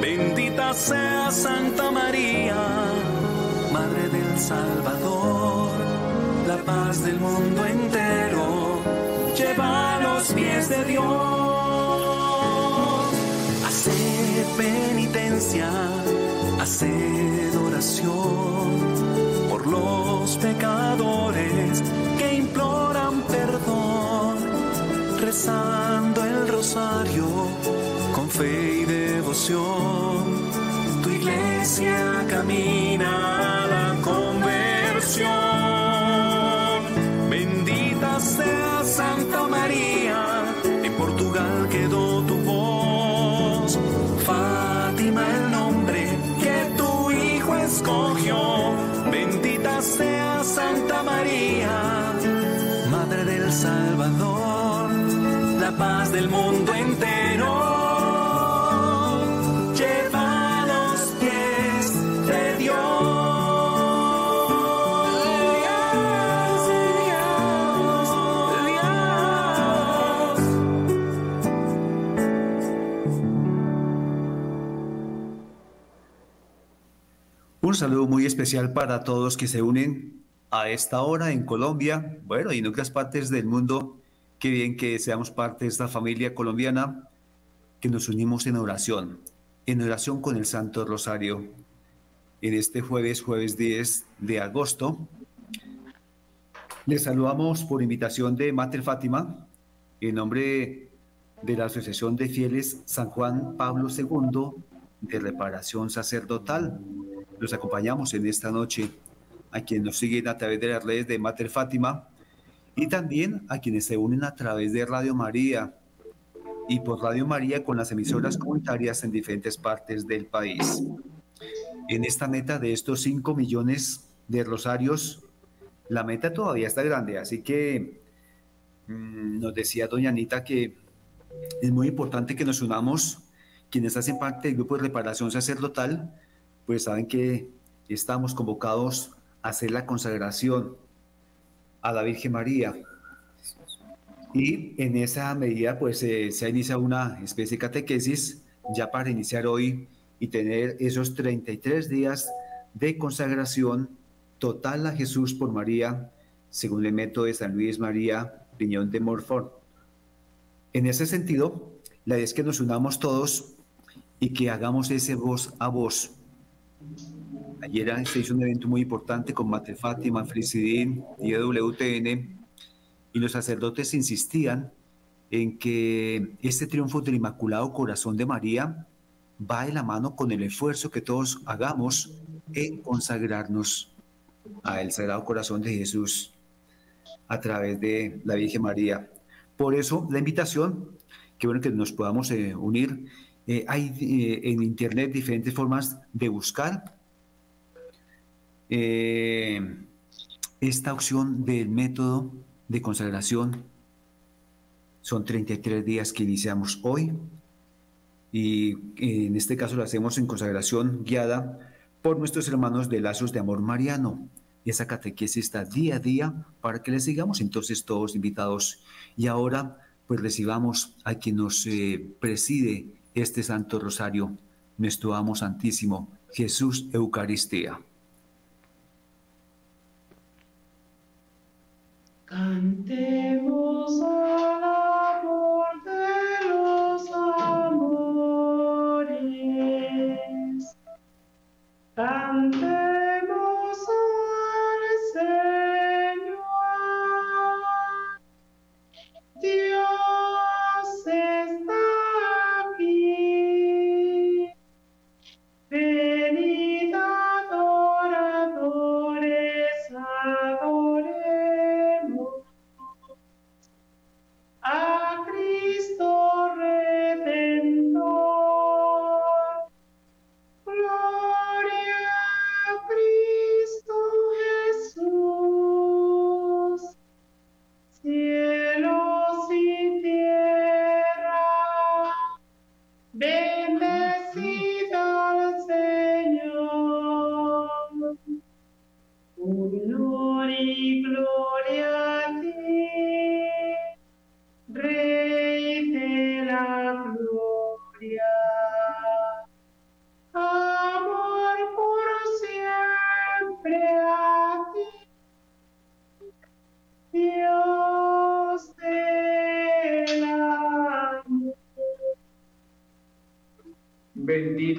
Bendita sea Santa María, Madre del Salvador, la paz del mundo entero, lleva a los pies de Dios. Hacer penitencia, hacer oración por los pecadores que imploran perdón, rezando el rosario Tu iglesia camina a la conversión. Bendita sea Santa María, en Portugal quedó tu voz. Fátima el nombre que tu hijo escogió. Bendita sea Santa María, Madre del Salvador, la paz del mundo saludo muy especial para todos que se unen a esta hora en Colombia, bueno, y en otras partes del mundo. Qué bien que seamos parte de esta familia colombiana, que nos unimos en oración, en oración con el Santo Rosario. En este jueves, jueves 10 de agosto, les saludamos por invitación de Mater Fátima, en nombre de la Asociación de Fieles San Juan Pablo II de Reparación Sacerdotal. Los acompañamos en esta noche a quienes nos siguen a través de las redes de Mater Fátima y también a quienes se unen a través de Radio María y por Radio María con las emisoras comunitarias en diferentes partes del país. En esta meta de estos 5 millones de rosarios, la meta todavía está grande, así que mm, nos decía doña Anita que es muy importante que nos unamos, quienes hacen parte del grupo de reparación sacerdotal, pues saben que estamos convocados a hacer la consagración a la Virgen María. Y en esa medida, pues eh, se ha iniciado una especie de catequesis ya para iniciar hoy y tener esos 33 días de consagración total a Jesús por María, según el método de San Luis María Piñón de Morfort. En ese sentido, la idea es que nos unamos todos y que hagamos ese voz a voz. Ayer se hizo un evento muy importante con Mate Fátima, Frisidín y EWTN, y los sacerdotes insistían en que este triunfo del Inmaculado Corazón de María va de la mano con el esfuerzo que todos hagamos en consagrarnos al Sagrado Corazón de Jesús a través de la Virgen María. Por eso la invitación, que bueno que nos podamos eh, unir. Eh, hay eh, en Internet diferentes formas de buscar eh, esta opción del método de consagración. Son 33 días que iniciamos hoy y en este caso lo hacemos en consagración guiada por nuestros hermanos de Lazos de Amor Mariano. Esa catequesis está día a día para que les sigamos entonces todos invitados. Y ahora pues recibamos a quien nos preside este Santo Rosario, nuestro Amo Santísimo, Jesús Eucaristía. Cantemos al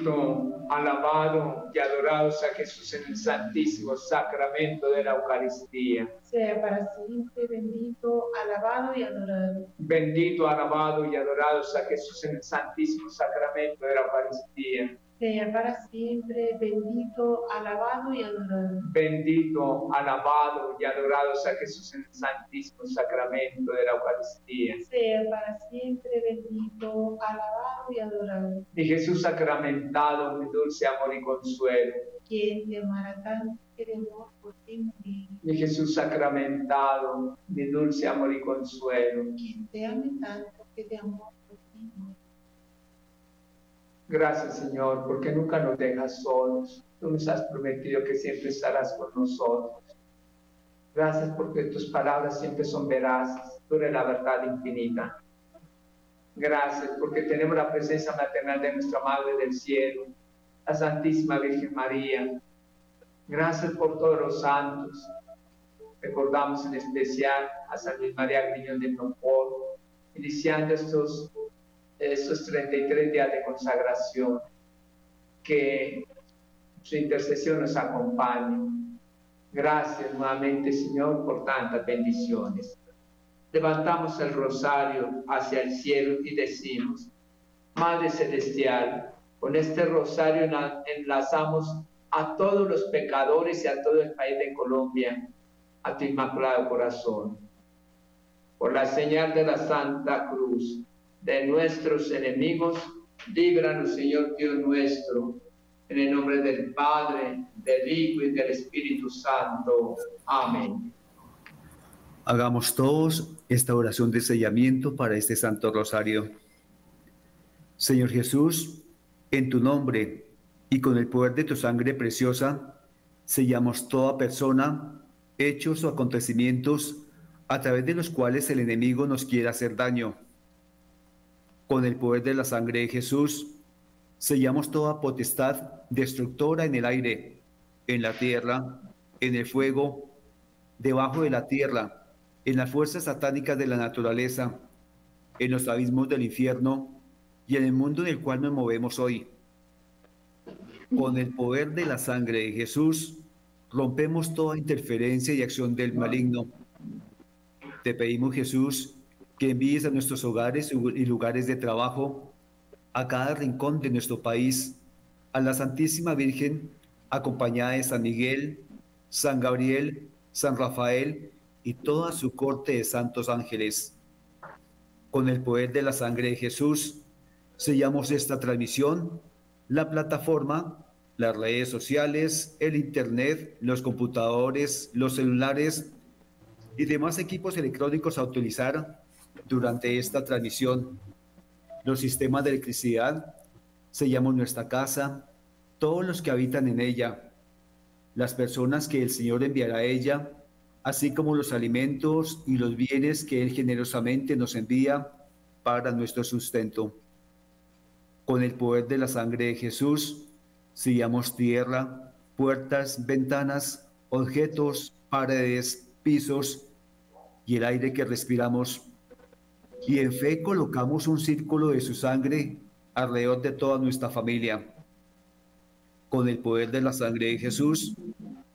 Bendito, alabado y adorado sea Jesús en el santísimo sacramento de la Eucaristía. Sea para siempre bendito, alabado y adorado. Bendito, alabado y adorado sea Jesús en el santísimo sacramento de la Eucaristía. Sea para siempre bendito, alabado y adorado. Bendito, alabado y adorado sea Jesús en el santísimo sacramento de la Eucaristía. Sea para siempre bendito, alabado y adorado. Mi Jesús sacramentado, mi dulce amor y consuelo. Quien te amará tanto que de amor por ti morir. Mi Jesús sacramentado, mi dulce amor y consuelo. Quien te ame tanto que de amor por ti morir. Gracias, Señor, porque nunca nos dejas solos. Tú nos has prometido que siempre estarás con nosotros. Gracias porque tus palabras siempre son veraces. Tú eres la verdad infinita. Gracias porque tenemos la presencia maternal de nuestra Madre del Cielo, la Santísima Virgen María. Gracias por todos los santos. Recordamos en especial a San Luis María Griñón de Montfort, iniciando estos estos 33 días de consagración, que su intercesión nos acompañe. Gracias nuevamente, Señor, por tantas bendiciones. Levantamos el rosario hacia el cielo y decimos, Madre Celestial, con este rosario enlazamos a todos los pecadores y a todo el país de Colombia, a tu inmaculado corazón. Por la señal de la Santa Cruz, de nuestros enemigos, líbranos, Señor Dios nuestro, en el nombre del Padre, del Hijo y del Espíritu Santo. Amén. Hagamos todos esta oración de sellamiento para este Santo Rosario. Señor Jesús, en tu nombre y con el poder de tu sangre preciosa, sellamos toda persona, hechos o acontecimientos a través de los cuales el enemigo nos quiere hacer daño con el poder de la sangre de Jesús, sellamos toda potestad destructora en el aire, en la tierra, en el fuego, debajo de la tierra, en las fuerzas satánicas de la naturaleza, en los abismos del infierno y en el mundo en el cual nos movemos hoy. Con el poder de la sangre de Jesús, rompemos toda interferencia y acción del maligno. Te pedimos, Jesús, que envíes a nuestros hogares y lugares de trabajo, a cada rincón de nuestro país, a la Santísima Virgen, acompañada de San Miguel, San Gabriel, San Rafael y toda su corte de santos ángeles. Con el poder de la sangre de Jesús, sellamos esta transmisión, la plataforma, las redes sociales, el Internet, los computadores, los celulares y demás equipos electrónicos a utilizar durante esta transmisión. Los sistemas de electricidad sellamos nuestra casa, todos los que habitan en ella, las personas que el Señor enviará a ella, así como los alimentos y los bienes que Él generosamente nos envía para nuestro sustento. Con el poder de la sangre de Jesús, sellamos tierra, puertas, ventanas, objetos, paredes, pisos y el aire que respiramos y en fe colocamos un círculo de su sangre alrededor de toda nuestra familia. Con el poder de la sangre de Jesús,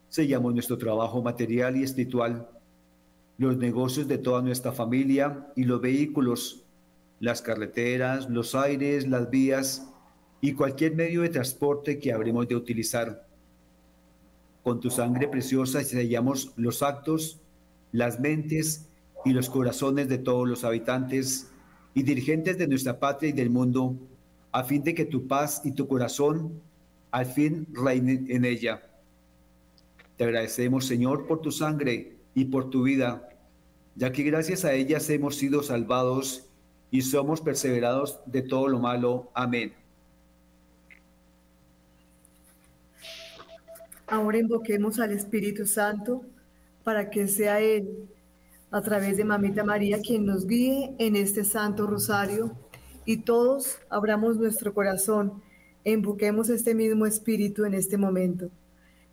sellamos nuestro trabajo material y espiritual, los negocios de toda nuestra familia y los vehículos, las carreteras, los aires, las vías y cualquier medio de transporte que habremos de utilizar. Con tu sangre preciosa sellamos los actos, las mentes y los corazones de todos los habitantes y dirigentes de nuestra patria y del mundo, a fin de que tu paz y tu corazón al fin reinen en ella. Te agradecemos, Señor, por tu sangre y por tu vida, ya que gracias a ellas hemos sido salvados y somos perseverados de todo lo malo. Amén. Ahora invoquemos al Espíritu Santo para que sea Él a través de Mamita María, quien nos guíe en este Santo Rosario y todos abramos nuestro corazón e invoquemos este mismo Espíritu en este momento.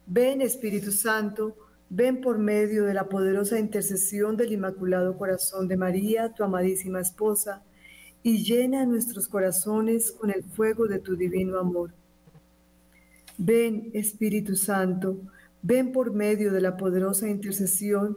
Ven Espíritu Santo, ven por medio de la poderosa intercesión del Inmaculado Corazón de María, tu amadísima esposa, y llena nuestros corazones con el fuego de tu divino amor. Ven, Espíritu Santo, ven por medio de la poderosa intercesión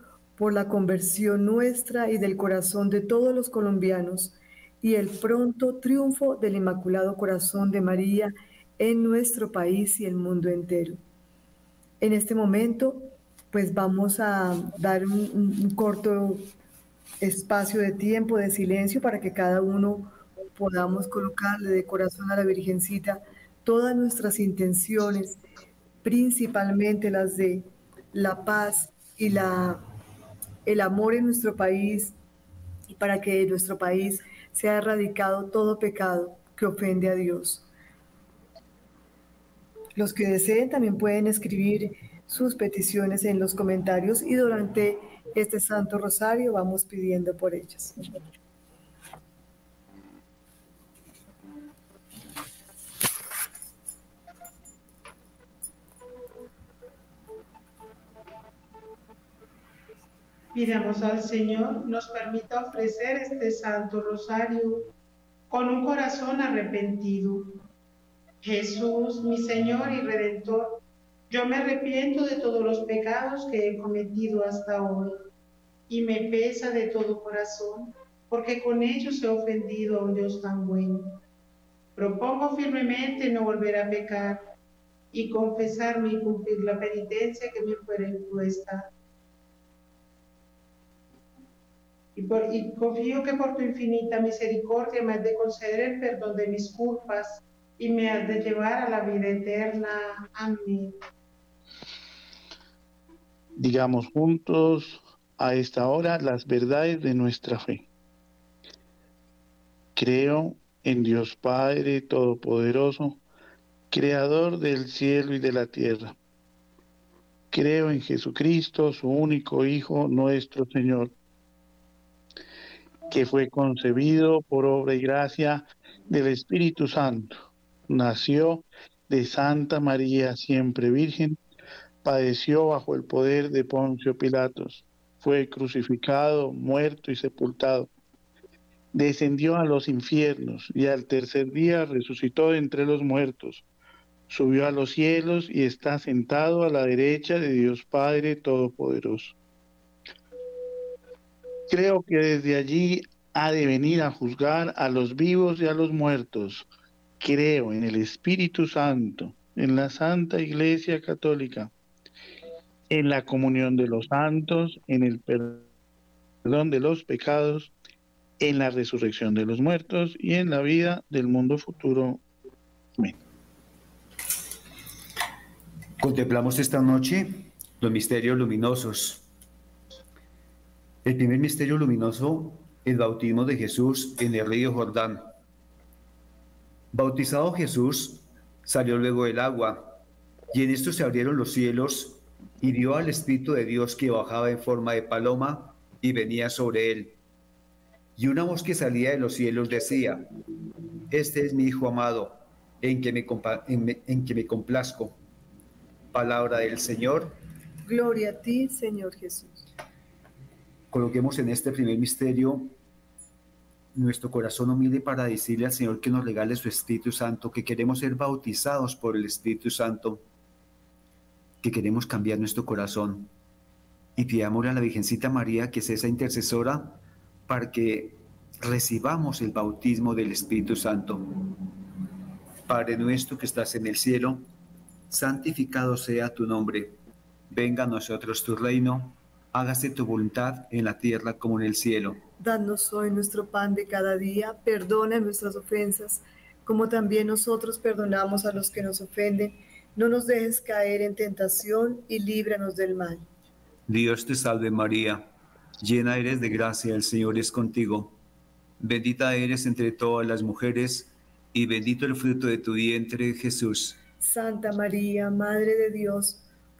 por la conversión nuestra y del corazón de todos los colombianos y el pronto triunfo del Inmaculado Corazón de María en nuestro país y el mundo entero. En este momento, pues vamos a dar un, un corto espacio de tiempo, de silencio, para que cada uno podamos colocarle de corazón a la Virgencita todas nuestras intenciones, principalmente las de la paz y la, el amor en nuestro país, y para que en nuestro país sea erradicado todo pecado que ofende a Dios. Los que deseen también pueden escribir sus peticiones en los comentarios y durante este Santo Rosario vamos pidiendo por ellas. Pidamos al Señor nos permita ofrecer este Santo Rosario con un corazón arrepentido. Jesús, mi Señor y Redentor, yo me arrepiento de todos los pecados que he cometido hasta hoy y me pesa de todo corazón, porque con ellos he ofendido a un Dios tan bueno. Propongo firmemente no volver a pecar y confesarme y cumplir la penitencia que me fuera impuesta y, confío que por tu infinita misericordia me has de conceder el perdón de mis culpas y me has de llevar a la vida eterna. Amén. Digamos juntos a esta hora las verdades de nuestra fe. Creo en Dios Padre Todopoderoso, Creador del cielo y de la tierra. Creo en Jesucristo, su único Hijo, nuestro Señor que fue concebido por obra y gracia del Espíritu Santo. Nació de Santa María, siempre Virgen, padeció bajo el poder de Poncio Pilatos, fue crucificado, muerto y sepultado. Descendió a los infiernos y al tercer día resucitó entre los muertos. Subió a los cielos y está sentado a la derecha de Dios Padre Todopoderoso creo que desde allí ha de venir a juzgar a los vivos y a los muertos. Creo en el Espíritu Santo, en la Santa Iglesia Católica, en la comunión de los santos, en el perdón de los pecados, en la resurrección de los muertos y en la vida del mundo futuro. Contemplamos esta noche los misterios luminosos el primer misterio luminoso, el bautismo de Jesús en el río Jordán. Bautizado Jesús, salió luego del agua, y en esto se abrieron los cielos, y vio al Espíritu de Dios que bajaba en forma de paloma y venía sobre él. Y una voz que salía de los cielos decía, Este es mi Hijo amado, en que me, en que me complazco. Palabra del Señor. Gloria a ti, Señor Jesús coloquemos en este primer misterio nuestro corazón humilde para decirle al Señor que nos regale su Espíritu Santo, que queremos ser bautizados por el Espíritu Santo, que queremos cambiar nuestro corazón. Y pidámosle a la Virgencita María que es esa intercesora para que recibamos el bautismo del Espíritu Santo. Padre nuestro que estás en el cielo, santificado sea tu nombre. Venga a nosotros tu reino hágase tu voluntad en la tierra como en el cielo. Danos hoy nuestro pan de cada día, perdona nuestras ofensas, como también nosotros perdonamos a los que nos ofenden. No nos dejes caer en tentación y líbranos del mal. Dios te salve María, llena eres de gracia, el Señor es contigo. Bendita eres entre todas las mujeres, y bendito el fruto de tu vientre, Jesús. Santa María, Madre de Dios,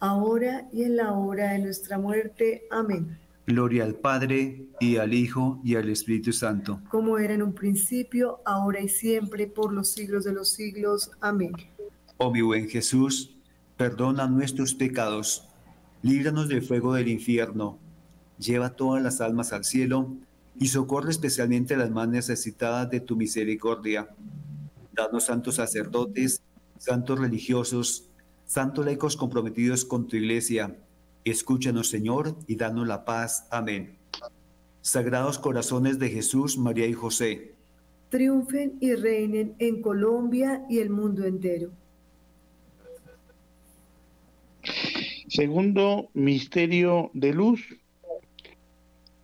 ahora y en la hora de nuestra muerte. Amén. Gloria al Padre, y al Hijo, y al Espíritu Santo. Como era en un principio, ahora y siempre, por los siglos de los siglos. Amén. Oh mi buen Jesús, perdona nuestros pecados, líbranos del fuego del infierno, lleva todas las almas al cielo, y socorre especialmente a las más necesitadas de tu misericordia. Danos santos sacerdotes, santos religiosos, santos laicos comprometidos con tu iglesia, Escúchanos, Señor, y danos la paz. Amén. Sagrados corazones de Jesús, María y José. Triunfen y reinen en Colombia y el mundo entero. Segundo misterio de luz,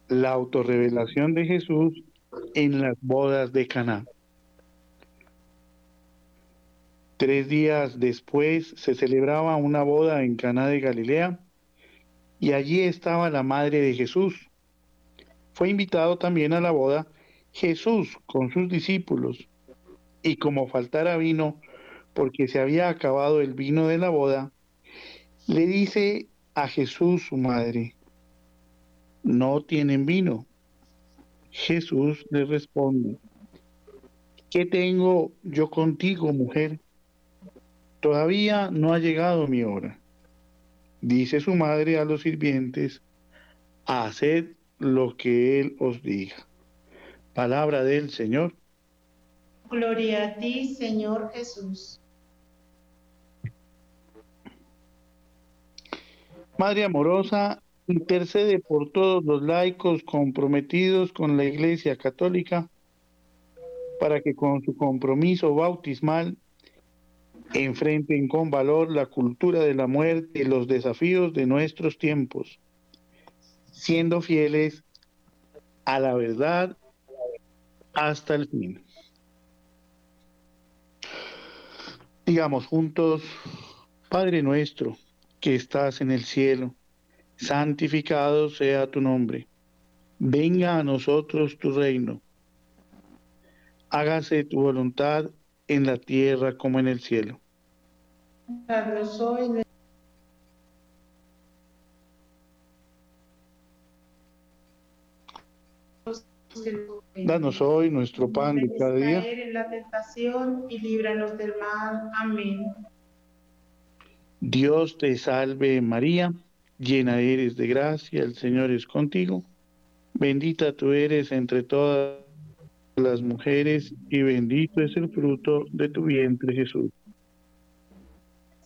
la autorrevelación de Jesús en las bodas de Caná. Tres días después se celebraba una boda en Caná de Galilea y allí estaba la madre de Jesús. Fue invitado también a la boda Jesús con sus discípulos, y como faltara vino, porque se había acabado el vino de la boda, le dice a Jesús su madre, no tienen vino. Jesús le responde, ¿qué tengo yo contigo, mujer? Todavía no ha llegado mi hora. Dice su madre a los sirvientes, haced lo que Él os diga. Palabra del Señor. Gloria a ti, Señor Jesús. Madre amorosa, intercede por todos los laicos comprometidos con la Iglesia Católica para que con su compromiso bautismal enfrenten con valor la cultura de la muerte y los desafíos de nuestros tiempos, siendo fieles a la verdad hasta el fin. Digamos juntos, Padre nuestro que estás en el cielo, santificado sea tu nombre. Venga a nosotros tu reino. Hágase tu voluntad en la tierra como en el cielo. Danos hoy Danos hoy nuestro pan de cada día. en la tentación y líbranos del mal. Amén. Dios te salve María, llena eres de gracia, el Señor es contigo. Bendita tú eres entre todas las mujeres y bendito es el fruto de tu vientre Jesús.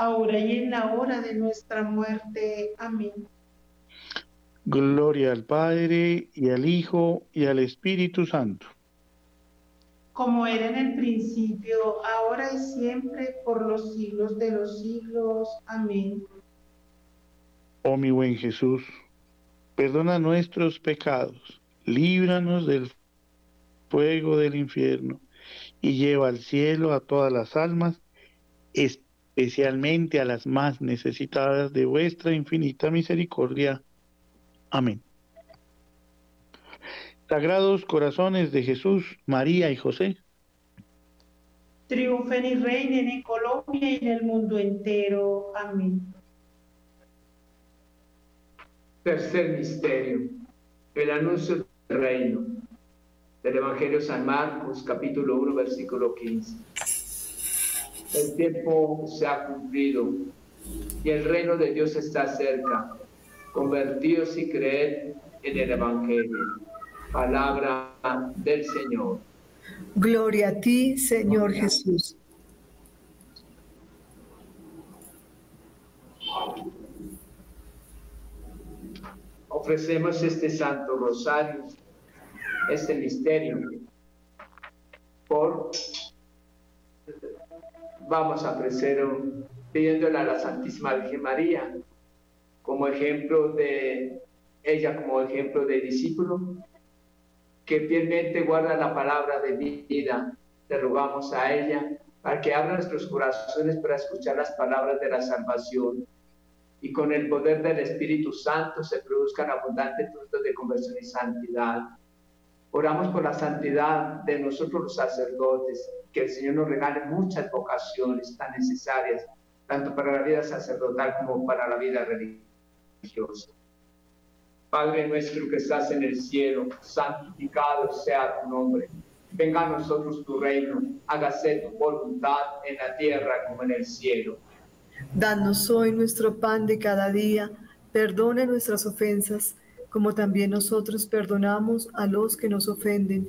ahora y en la hora de nuestra muerte. Amén. Gloria al Padre y al Hijo y al Espíritu Santo. como era en el principio, ahora y siempre, por los siglos de los siglos. Amén. Oh mi buen Jesús, perdona nuestros pecados, líbranos del fuego del infierno y lleva al cielo a todas las almas, especialmente a las más necesitadas de vuestra infinita misericordia. Amén. Sagrados corazones de Jesús, María y José. Triunfen y reinen en Colombia y en el mundo entero. Amén. Tercer misterio, el anuncio del reino. Del Evangelio San Marcos, capítulo 1, versículo 15. El tiempo se ha cumplido y el reino de Dios está cerca. Convertidos y creed en el Evangelio. Palabra del Señor. Gloria a ti, Señor Jesús. Ofrecemos este Santo Rosario, este misterio, por vamos a ofrecer pidiéndole a la Santísima Virgen María como ejemplo de ella como ejemplo de discípulo que fielmente guarda la palabra de vida. Te rogamos a ella para que abra nuestros corazones para escuchar las palabras de la salvación y con el poder del Espíritu Santo se produzcan abundantes frutos de conversión y santidad. Oramos por la santidad de nosotros los sacerdotes, que el Señor nos regale muchas vocaciones tan necesarias, tanto para la vida sacerdotal como para la vida religiosa. Padre nuestro que estás en el cielo, santificado sea tu nombre. Venga a nosotros tu reino, hágase tu voluntad en la tierra como en el cielo. Danos hoy nuestro pan de cada día, perdona nuestras ofensas, como también nosotros perdonamos a los que nos ofenden.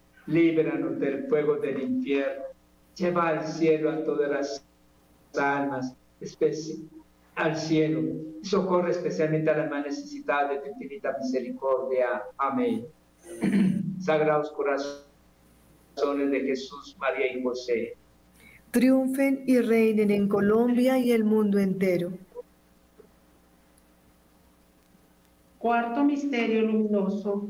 líbranos del fuego del infierno, lleva al cielo a todas las almas, al cielo, y socorre especialmente a las más necesitadas de tu infinita misericordia. Amén. Sagrados corazones de Jesús, María y José triunfen y reinen en Colombia y el mundo entero. Cuarto misterio luminoso,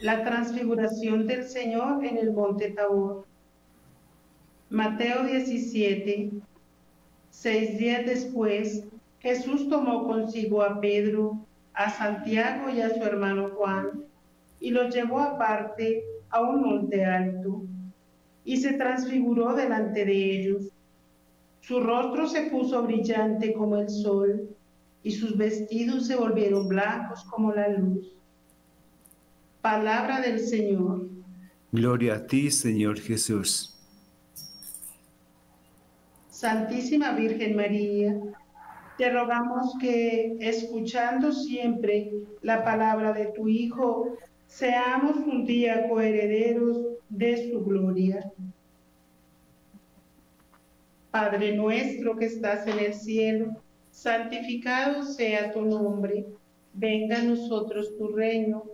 la transfiguración del Señor en el monte Tabor. Mateo 17, seis días después, Jesús tomó consigo a Pedro, a Santiago y a su hermano Juan, y los llevó aparte a un monte alto y se transfiguró delante de ellos. Su rostro se puso brillante como el sol y sus vestidos se volvieron blancos como la luz. Palabra del Señor. Gloria a ti, Señor Jesús. Santísima Virgen María, te rogamos que, escuchando siempre la palabra de tu Hijo, seamos un día coherederos de su gloria. Padre nuestro que estás en el cielo, santificado sea tu nombre, venga a nosotros tu reino,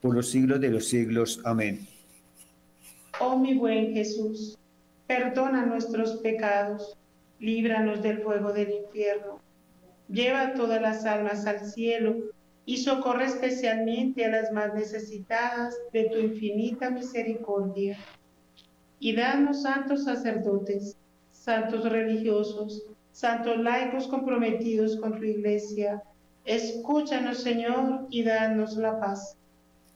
por los siglos de los siglos. Amén. Oh mi buen Jesús, perdona nuestros pecados líbranos del fuego del infierno. Lleva todas las almas al cielo y socorre especialmente a las más necesitadas de tu infinita misericordia. Y danos santos sacerdotes, santos religiosos, santos laicos comprometidos con tu iglesia. Escúchanos, Señor, y danos la paz.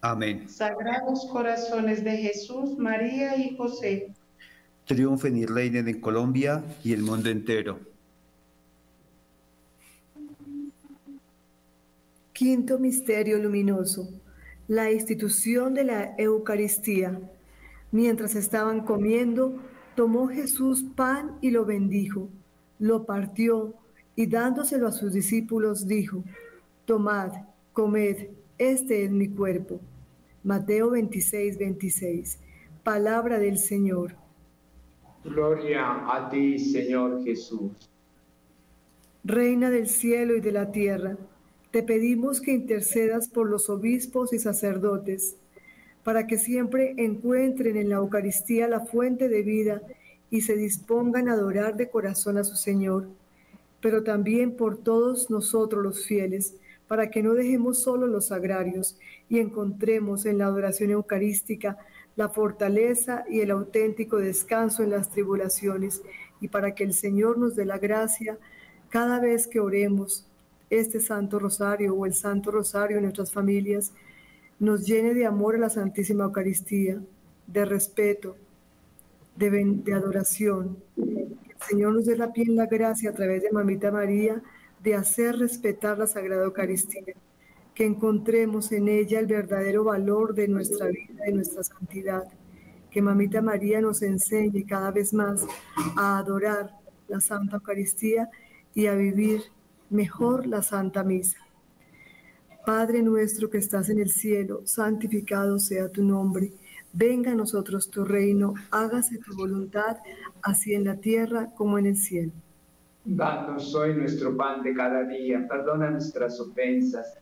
Amén. Sagrados corazones de Jesús, María y José triunfen y reinen en Colombia y el mundo entero. Quinto misterio luminoso, la institución de la Eucaristía. Mientras estaban comiendo, tomó Jesús pan y lo bendijo, lo partió y dándoselo a sus discípulos dijo, Tomad, comed, este es mi cuerpo. Mateo 26, 26. Palabra del Señor. Gloria a ti, Señor Jesús. Reina del cielo y de la tierra, te pedimos que intercedas por los obispos y sacerdotes, para que siempre encuentren en la Eucaristía la fuente de vida y se dispongan a adorar de corazón a su Señor, pero también por todos nosotros los fieles, para que no dejemos solo los sagrarios y encontremos en la adoración eucarística la fortaleza y el auténtico descanso en las tribulaciones y para que el Señor nos dé la gracia cada vez que oremos este Santo Rosario o el Santo Rosario en nuestras familias, nos llene de amor a la Santísima Eucaristía, de respeto, de, adoración. Que el Señor nos dé la piel la gracia a través de Mamita María de hacer respetar la Sagrada Eucaristía que encontremos en ella el verdadero valor de nuestra vida, de nuestra santidad. Que Mamita María nos enseñe cada vez más a adorar la Santa Eucaristía y a vivir mejor la Santa Misa. Padre nuestro que estás en el cielo, santificado sea tu nombre. Venga a nosotros tu reino, hágase tu voluntad, así en la tierra como en el cielo. Danos hoy nuestro pan de cada día, perdona nuestras ofensas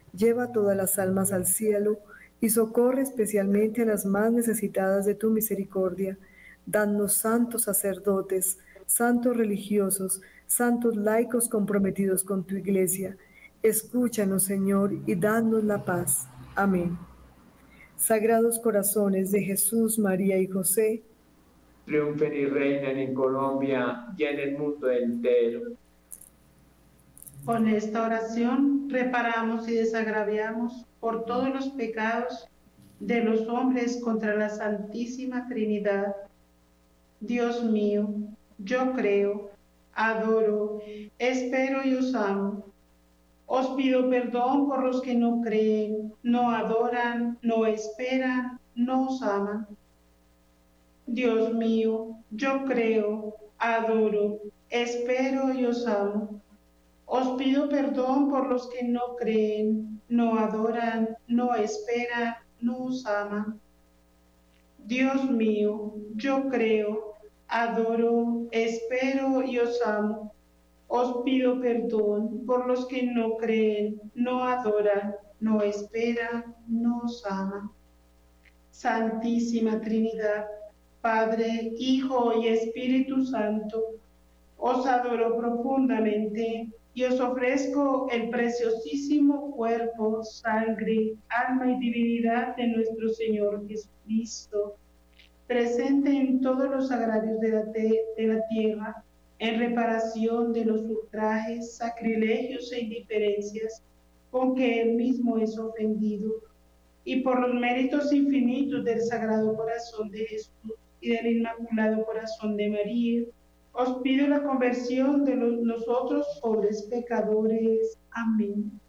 lleva todas las almas al cielo, y socorre especialmente a las más necesitadas de tu misericordia. Danos santos sacerdotes, santos religiosos, santos laicos comprometidos con tu iglesia. Escúchanos, Señor, y danos la paz. Amén. Sagrados corazones de Jesús, María y José, triunfen y reinen en Colombia y en el mundo entero. Con esta oración reparamos y desagraviamos por todos los pecados de los hombres contra la Santísima Trinidad. Dios mío, yo creo, adoro, espero y os amo. Os pido perdón por los que no creen, no adoran, no esperan, no os aman. Dios mío, yo creo, adoro, espero y os amo. Os pido perdón por los que no creen, no adoran, no esperan, no os aman. Dios mío, yo creo, adoro, espero y os amo. Os pido perdón por los que no creen, no adoran, no esperan, no os aman. Santísima Trinidad, Padre, Hijo y Espíritu Santo, os adoro profundamente y os ofrezco el preciosísimo cuerpo, sangre, alma y divinidad de nuestro Señor Jesucristo presente en todos los agrarios de la, de la tierra, en reparación de los ultrajes, sacrilegios e indiferencias con que él mismo es ofendido, y por los méritos infinitos del Sagrado Corazón de Jesús, y del Inmaculado Corazón de María, os pido la conversión de los, nosotros pobres pecadores. Amén.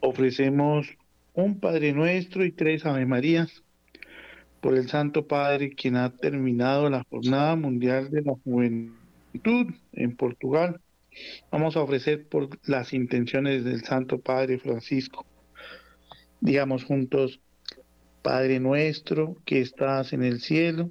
Ofrecemos un Padre Nuestro y tres Ave Marías por el Santo Padre, quien ha terminado la Jornada Mundial de la Juventud en Portugal. Vamos a ofrecer por las intenciones del Santo Padre Francisco. Digamos juntos, Padre nuestro que estás en el cielo,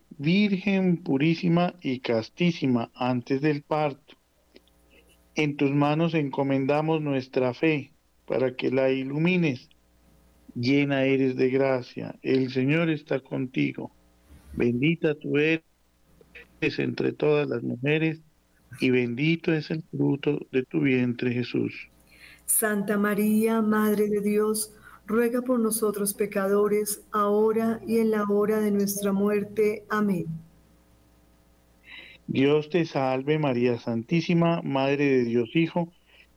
Virgen purísima y castísima antes del parto. En tus manos encomendamos nuestra fe para que la ilumines. Llena eres de gracia, el Señor está contigo. Bendita tú eres entre todas las mujeres y bendito es el fruto de tu vientre Jesús. Santa María, Madre de Dios, ruega por nosotros pecadores, ahora y en la hora de nuestra muerte. Amén. Dios te salve María Santísima, Madre de Dios Hijo,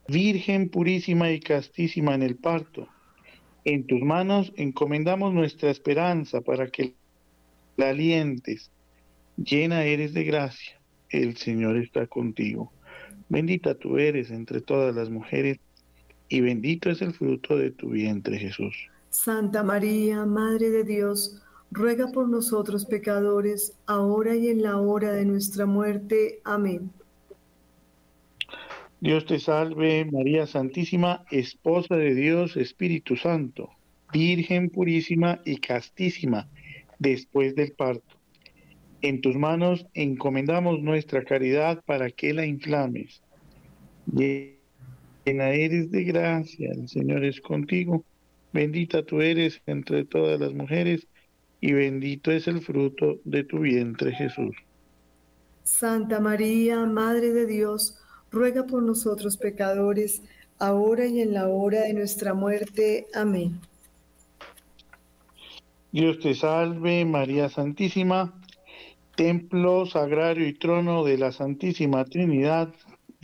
Virgen purísima y castísima en el parto. En tus manos encomendamos nuestra esperanza para que la alientes. Llena eres de gracia, el Señor está contigo. Bendita tú eres entre todas las mujeres y bendito es el fruto de tu vientre, Jesús. Santa María, Madre de Dios, ruega por nosotros pecadores, ahora y en la hora de nuestra muerte. Amén. Dios te salve, María Santísima, Esposa de Dios, Espíritu Santo, Virgen purísima y castísima, después del parto. En tus manos encomendamos nuestra caridad para que la inflames llena eres de gracia, el Señor es contigo, bendita tú eres entre todas las mujeres, y bendito es el fruto de tu vientre Jesús. Santa María, Madre de Dios, ruega por nosotros pecadores, ahora y en la hora de nuestra muerte. Amén. Dios te salve, María Santísima, templo, sagrario y trono de la Santísima Trinidad,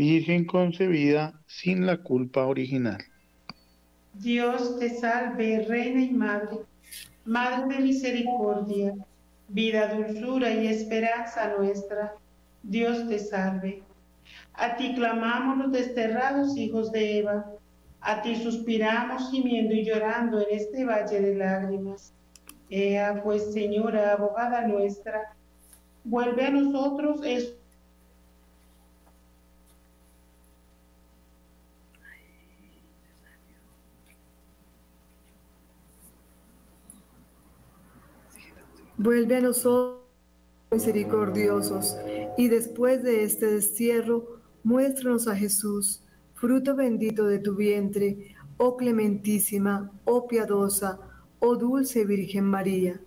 Virgen concebida sin la culpa original. Dios te salve, Reina y Madre, Madre de misericordia, vida, dulzura y esperanza nuestra. Dios te salve. A ti clamamos los desterrados hijos de Eva. A ti suspiramos gimiendo y llorando en este valle de lágrimas. Ea pues, Señora, abogada nuestra, vuelve a nosotros Vuelve a nosotros misericordiosos, y después de este destierro, muéstranos a Jesús, fruto bendito de tu vientre, oh clementísima, oh piadosa, oh dulce Virgen María.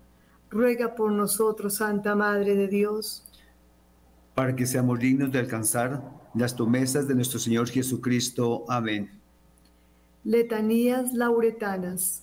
Ruega por nosotros, Santa Madre de Dios, para que seamos dignos de alcanzar las promesas de nuestro Señor Jesucristo. Amén. Letanías lauretanas.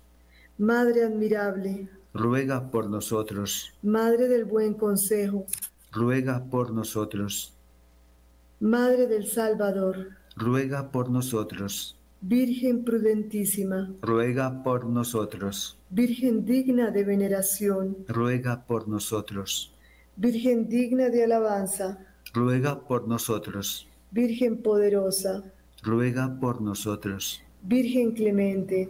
Madre Admirable, ruega por nosotros. Madre del Buen Consejo, ruega por nosotros. Madre del Salvador, ruega por nosotros. Virgen prudentísima, ruega por nosotros. Virgen digna de veneración, ruega por nosotros. Virgen digna de alabanza, ruega por nosotros. Virgen poderosa, ruega por nosotros. Virgen clemente,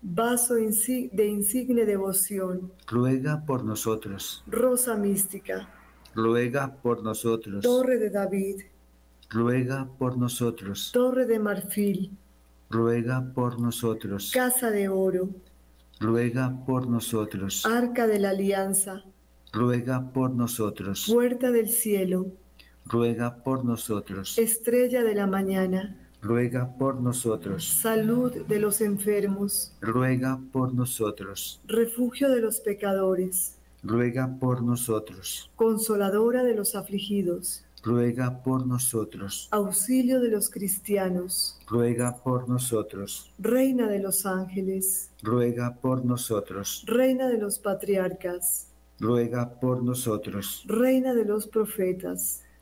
Vaso de insigne devoción, ruega por nosotros. Rosa mística, ruega por nosotros. Torre de David, ruega por nosotros. Torre de marfil, ruega por nosotros. Casa de oro, ruega por nosotros. Arca de la alianza, ruega por nosotros. Puerta del cielo, ruega por nosotros. Estrella de la mañana, ruega por nosotros. Salud de los enfermos, ruega por nosotros. Refugio de los pecadores, ruega por nosotros. Consoladora de los afligidos, ruega por nosotros. Auxilio de los cristianos, ruega por nosotros. Reina de los ángeles, ruega por nosotros. Reina de los patriarcas, ruega por nosotros. Reina de los profetas,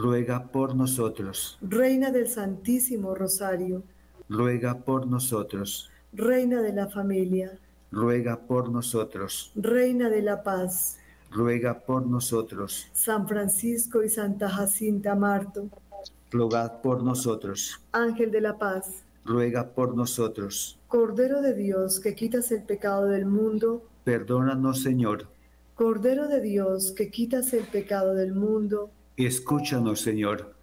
ruega por nosotros. Reina del Santísimo Rosario, ruega por nosotros. Reina de la familia, ruega por nosotros. Reina de la paz, ruega por nosotros. San Francisco y Santa Jacinta Marto, rogad por nosotros. Ángel de la paz, ruega por nosotros. Cordero de Dios, que quitas el pecado del mundo, perdónanos, Señor. Cordero de Dios, que quitas el pecado del mundo, escúchanos, Señor.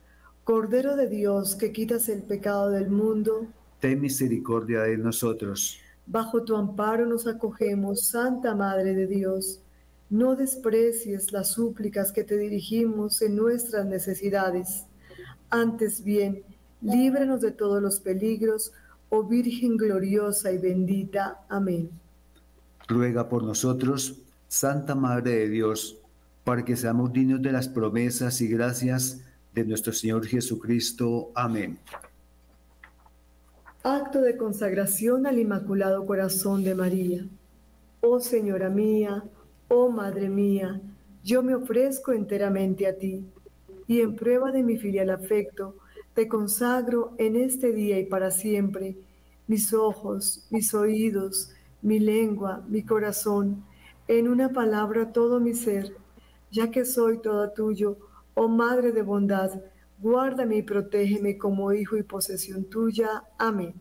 Cordero de Dios, que quitas el pecado del mundo, ten misericordia de nosotros. Bajo tu amparo nos acogemos, Santa Madre de Dios. No desprecies las súplicas que te dirigimos en nuestras necesidades. Antes bien, líbranos de todos los peligros, oh Virgen gloriosa y bendita. Amén. Ruega por nosotros, Santa Madre de Dios, para que seamos dignos de las promesas y gracias de nuestro Señor Jesucristo. Amén. Acto de consagración al Inmaculado Corazón de María. Oh Señora mía, oh Madre mía, yo me ofrezco enteramente a ti, y en prueba de mi filial afecto, te consagro en este día y para siempre mis ojos, mis oídos, mi lengua, mi corazón, en una palabra todo mi ser, ya que soy todo tuyo, oh Madre de bondad, guárdame y protégeme como hijo y posesión tuya. Amén.